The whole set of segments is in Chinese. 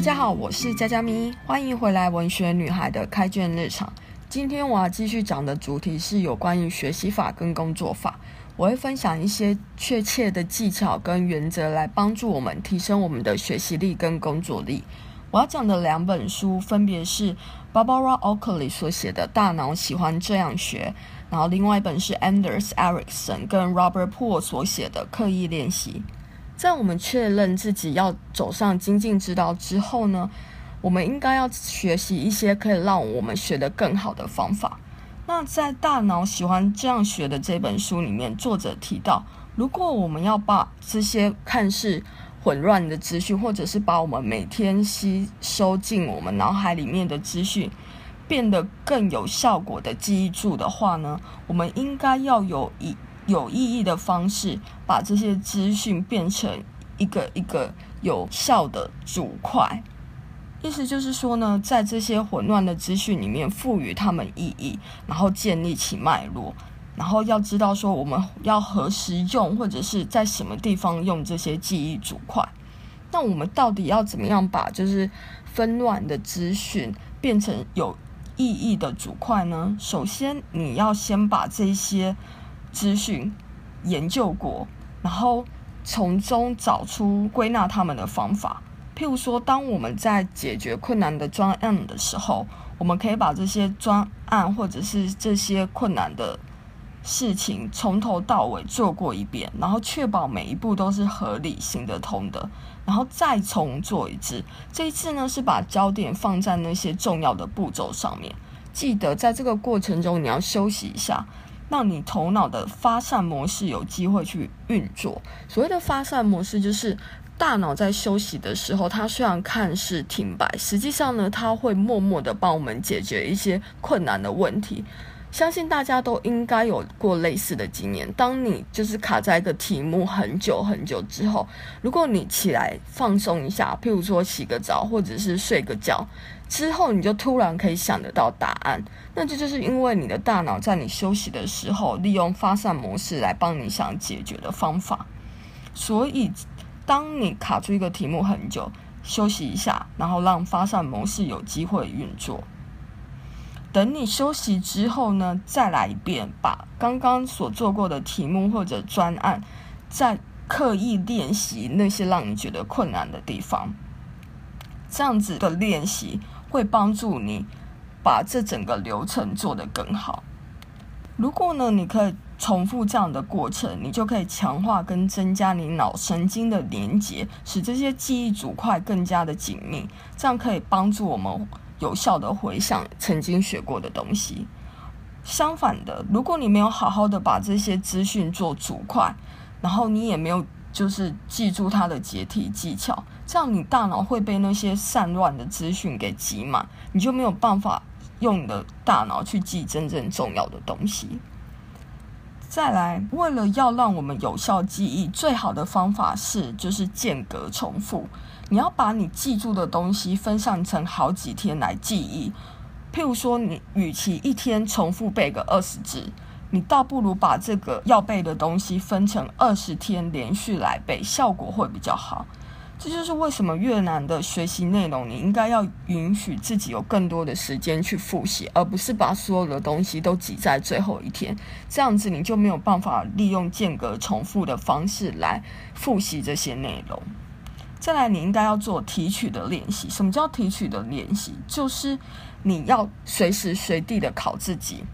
大家好，我是佳佳咪，欢迎回来文学女孩的开卷日常。今天我要继续讲的主题是有关于学习法跟工作法。我会分享一些确切的技巧跟原则，来帮助我们提升我们的学习力跟工作力。我要讲的两本书分别是 Barbara Oakley 所写的《大脑喜欢这样学》，然后另外一本是 Anders Ericsson 跟 Robert Poole 所写的《刻意练习》。在我们确认自己要走上精进之道之后呢，我们应该要学习一些可以让我们学得更好的方法。那在《大脑喜欢这样学》的这本书里面，作者提到，如果我们要把这些看似混乱的资讯，或者是把我们每天吸收进我们脑海里面的资讯，变得更有效果的记忆住的话呢，我们应该要有一。有意义的方式，把这些资讯变成一个一个有效的主块。意思就是说呢，在这些混乱的资讯里面赋予他们意义，然后建立起脉络，然后要知道说我们要何时用，或者是在什么地方用这些记忆主块。那我们到底要怎么样把就是纷乱的资讯变成有意义的主块呢？首先，你要先把这些。资讯研究过，然后从中找出归纳他们的方法。譬如说，当我们在解决困难的专案的时候，我们可以把这些专案或者是这些困难的事情从头到尾做过一遍，然后确保每一步都是合理行得通的，然后再重做一次。这一次呢，是把焦点放在那些重要的步骤上面。记得在这个过程中，你要休息一下。让你头脑的发散模式有机会去运作。所谓的发散模式，就是大脑在休息的时候，它虽然看似停摆，实际上呢，它会默默的帮我们解决一些困难的问题。相信大家都应该有过类似的经验。当你就是卡在一个题目很久很久之后，如果你起来放松一下，譬如说洗个澡或者是睡个觉之后，你就突然可以想得到答案。那这就是因为你的大脑在你休息的时候，利用发散模式来帮你想解决的方法。所以，当你卡住一个题目很久，休息一下，然后让发散模式有机会运作。等你休息之后呢，再来一遍，把刚刚所做过的题目或者专案，再刻意练习那些让你觉得困难的地方。这样子的练习会帮助你把这整个流程做得更好。如果呢，你可以重复这样的过程，你就可以强化跟增加你脑神经的连接，使这些记忆组块更加的紧密。这样可以帮助我们。有效的回想曾经学过的东西。相反的，如果你没有好好的把这些资讯做组块，然后你也没有就是记住它的解题技巧，这样你大脑会被那些散乱的资讯给挤满，你就没有办法用你的大脑去记真正重要的东西。再来，为了要让我们有效记忆，最好的方法是就是间隔重复。你要把你记住的东西分散成好几天来记忆。譬如说，你与其一天重复背个二十字，你倒不如把这个要背的东西分成二十天连续来背，效果会比较好。这就是为什么越难的学习内容，你应该要允许自己有更多的时间去复习，而不是把所有的东西都挤在最后一天。这样子你就没有办法利用间隔重复的方式来复习这些内容。再来，你应该要做提取的练习。什么叫提取的练习？就是你要随时随地的考自己，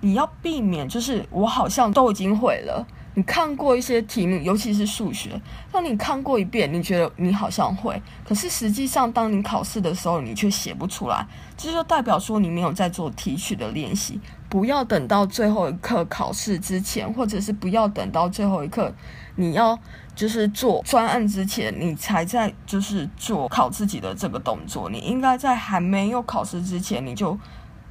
你要避免就是我好像都已经会了。你看过一些题目，尤其是数学，当你看过一遍，你觉得你好像会，可是实际上，当你考试的时候，你却写不出来，这就代表说你没有在做提取的练习。不要等到最后一刻考试之前，或者是不要等到最后一刻，你要就是做专案之前，你才在就是做考自己的这个动作。你应该在还没有考试之前，你就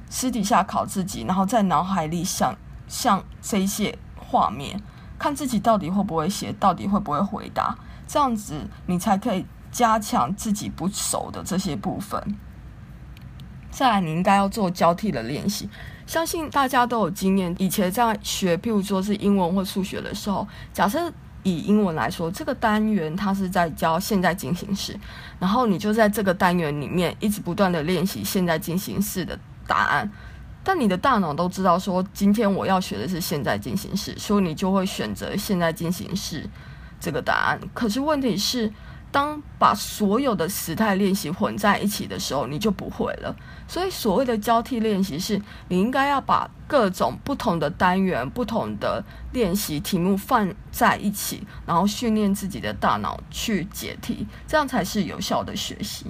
私底下考自己，然后在脑海里想象这些画面。看自己到底会不会写，到底会不会回答，这样子你才可以加强自己不熟的这些部分。再来，你应该要做交替的练习。相信大家都有经验，以前在学，譬如说是英文或数学的时候，假设以英文来说，这个单元它是在教现在进行时，然后你就在这个单元里面一直不断的练习现在进行式的答案。但你的大脑都知道说，今天我要学的是现在进行式，所以你就会选择现在进行式这个答案。可是问题是，当把所有的时态练习混在一起的时候，你就不会了。所以所谓的交替练习是，你应该要把各种不同的单元、不同的练习题目放在一起，然后训练自己的大脑去解题，这样才是有效的学习。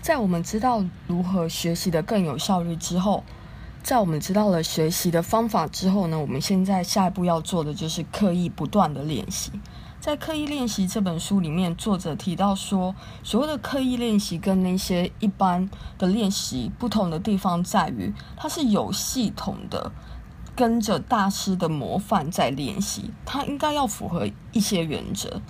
在我们知道如何学习得更有效率之后，在我们知道了学习的方法之后呢，我们现在下一步要做的就是刻意不断的练习。在《刻意练习》这本书里面，作者提到说，所谓的刻意练习跟那些一般的练习不同的地方在于，它是有系统的，跟着大师的模范在练习，它应该要符合一些原则。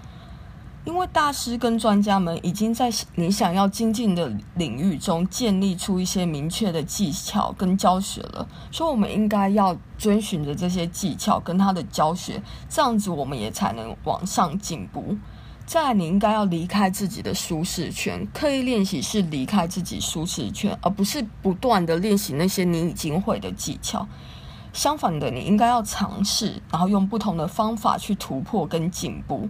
因为大师跟专家们已经在你想要精进的领域中建立出一些明确的技巧跟教学了，所以我们应该要遵循着这些技巧跟他的教学，这样子我们也才能往上进步。再来，你应该要离开自己的舒适圈，刻意练习是离开自己舒适圈，而不是不断的练习那些你已经会的技巧。相反的，你应该要尝试，然后用不同的方法去突破跟进步。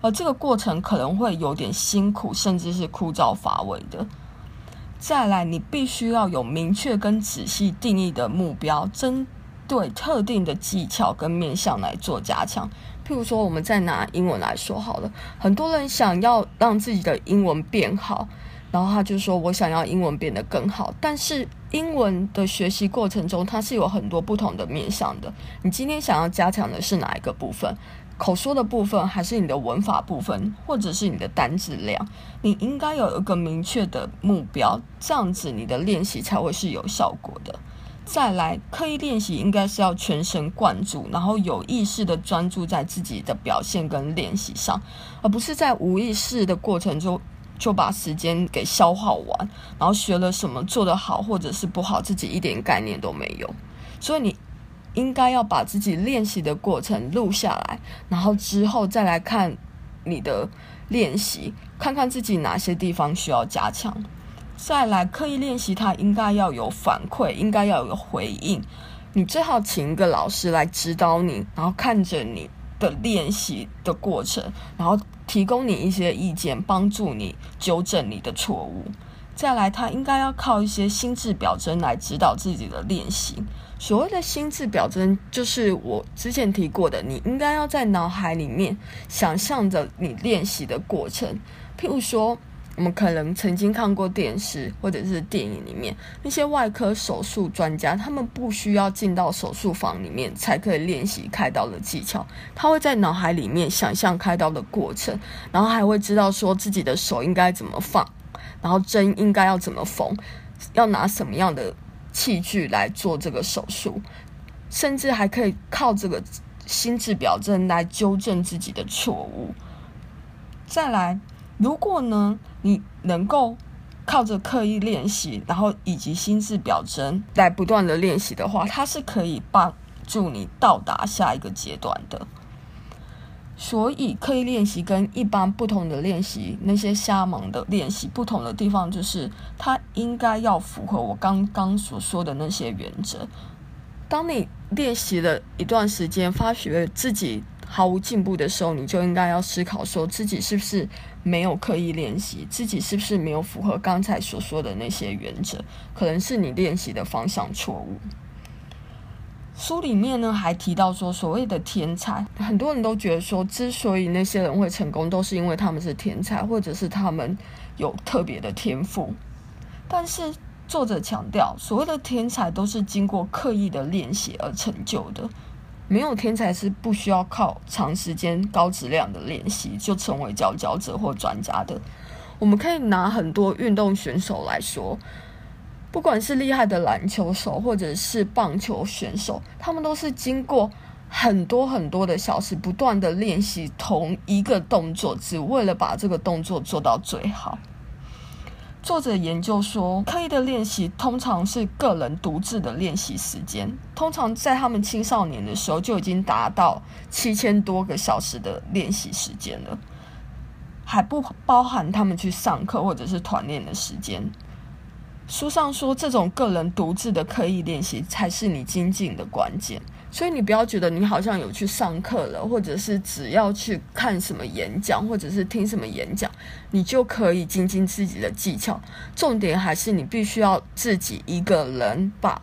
而这个过程可能会有点辛苦，甚至是枯燥乏味的。再来，你必须要有明确跟仔细定义的目标，针对特定的技巧跟面向来做加强。譬如说，我们再拿英文来说好了，很多人想要让自己的英文变好，然后他就说：“我想要英文变得更好。”但是英文的学习过程中，它是有很多不同的面向的。你今天想要加强的是哪一个部分？口说的部分，还是你的文法部分，或者是你的单字量，你应该有一个明确的目标，这样子你的练习才会是有效果的。再来，刻意练习应该是要全神贯注，然后有意识的专注在自己的表现跟练习上，而不是在无意识的过程中就把时间给消耗完，然后学了什么做得好或者是不好，自己一点概念都没有。所以你。应该要把自己练习的过程录下来，然后之后再来看你的练习，看看自己哪些地方需要加强。再来刻意练习，它应该要有反馈，应该要有回应。你最好请一个老师来指导你，然后看着你的练习的过程，然后提供你一些意见，帮助你纠正你的错误。再来，他应该要靠一些心智表征来指导自己的练习。所谓的心智表征，就是我之前提过的，你应该要在脑海里面想象着你练习的过程。譬如说，我们可能曾经看过电视或者是电影里面那些外科手术专家，他们不需要进到手术房里面才可以练习开刀的技巧，他会在脑海里面想象开刀的过程，然后还会知道说自己的手应该怎么放，然后针应该要怎么缝，要拿什么样的。器具来做这个手术，甚至还可以靠这个心智表征来纠正自己的错误。再来，如果呢，你能够靠着刻意练习，然后以及心智表征来不断的练习的话，它是可以帮助你到达下一个阶段的。所以，刻意练习跟一般不同的练习，那些瞎忙的练习不同的地方，就是它应该要符合我刚刚所说的那些原则。当你练习了一段时间，发觉自己毫无进步的时候，你就应该要思考，说自己是不是没有刻意练习，自己是不是没有符合刚才所说的那些原则，可能是你练习的方向错误。书里面呢还提到说，所谓的天才，很多人都觉得说，之所以那些人会成功，都是因为他们是天才，或者是他们有特别的天赋。但是作者强调，所谓的天才都是经过刻意的练习而成就的，没有天才是不需要靠长时间高质量的练习就成为佼佼者或专家的。我们可以拿很多运动选手来说。不管是厉害的篮球手，或者是棒球选手，他们都是经过很多很多的小时，不断的练习同一个动作，只为了把这个动作做到最好。作者研究说，刻意的练习通常是个人独自的练习时间，通常在他们青少年的时候就已经达到七千多个小时的练习时间了，还不包含他们去上课或者是团练的时间。书上说，这种个人独自的刻意练习才是你精进的关键。所以你不要觉得你好像有去上课了，或者是只要去看什么演讲，或者是听什么演讲，你就可以精进自己的技巧。重点还是你必须要自己一个人把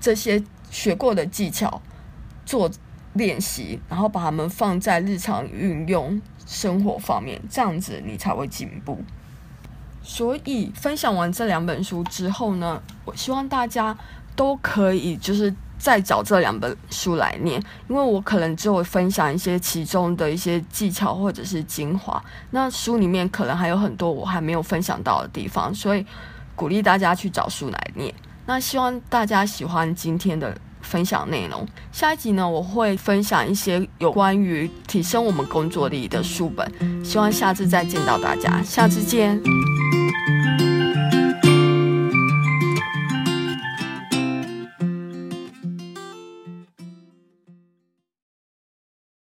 这些学过的技巧做练习，然后把它们放在日常运用生活方面，这样子你才会进步。所以分享完这两本书之后呢，我希望大家都可以就是再找这两本书来念，因为我可能只有分享一些其中的一些技巧或者是精华，那书里面可能还有很多我还没有分享到的地方，所以鼓励大家去找书来念。那希望大家喜欢今天的分享内容。下一集呢，我会分享一些有关于提升我们工作力的书本，希望下次再见到大家，下次见。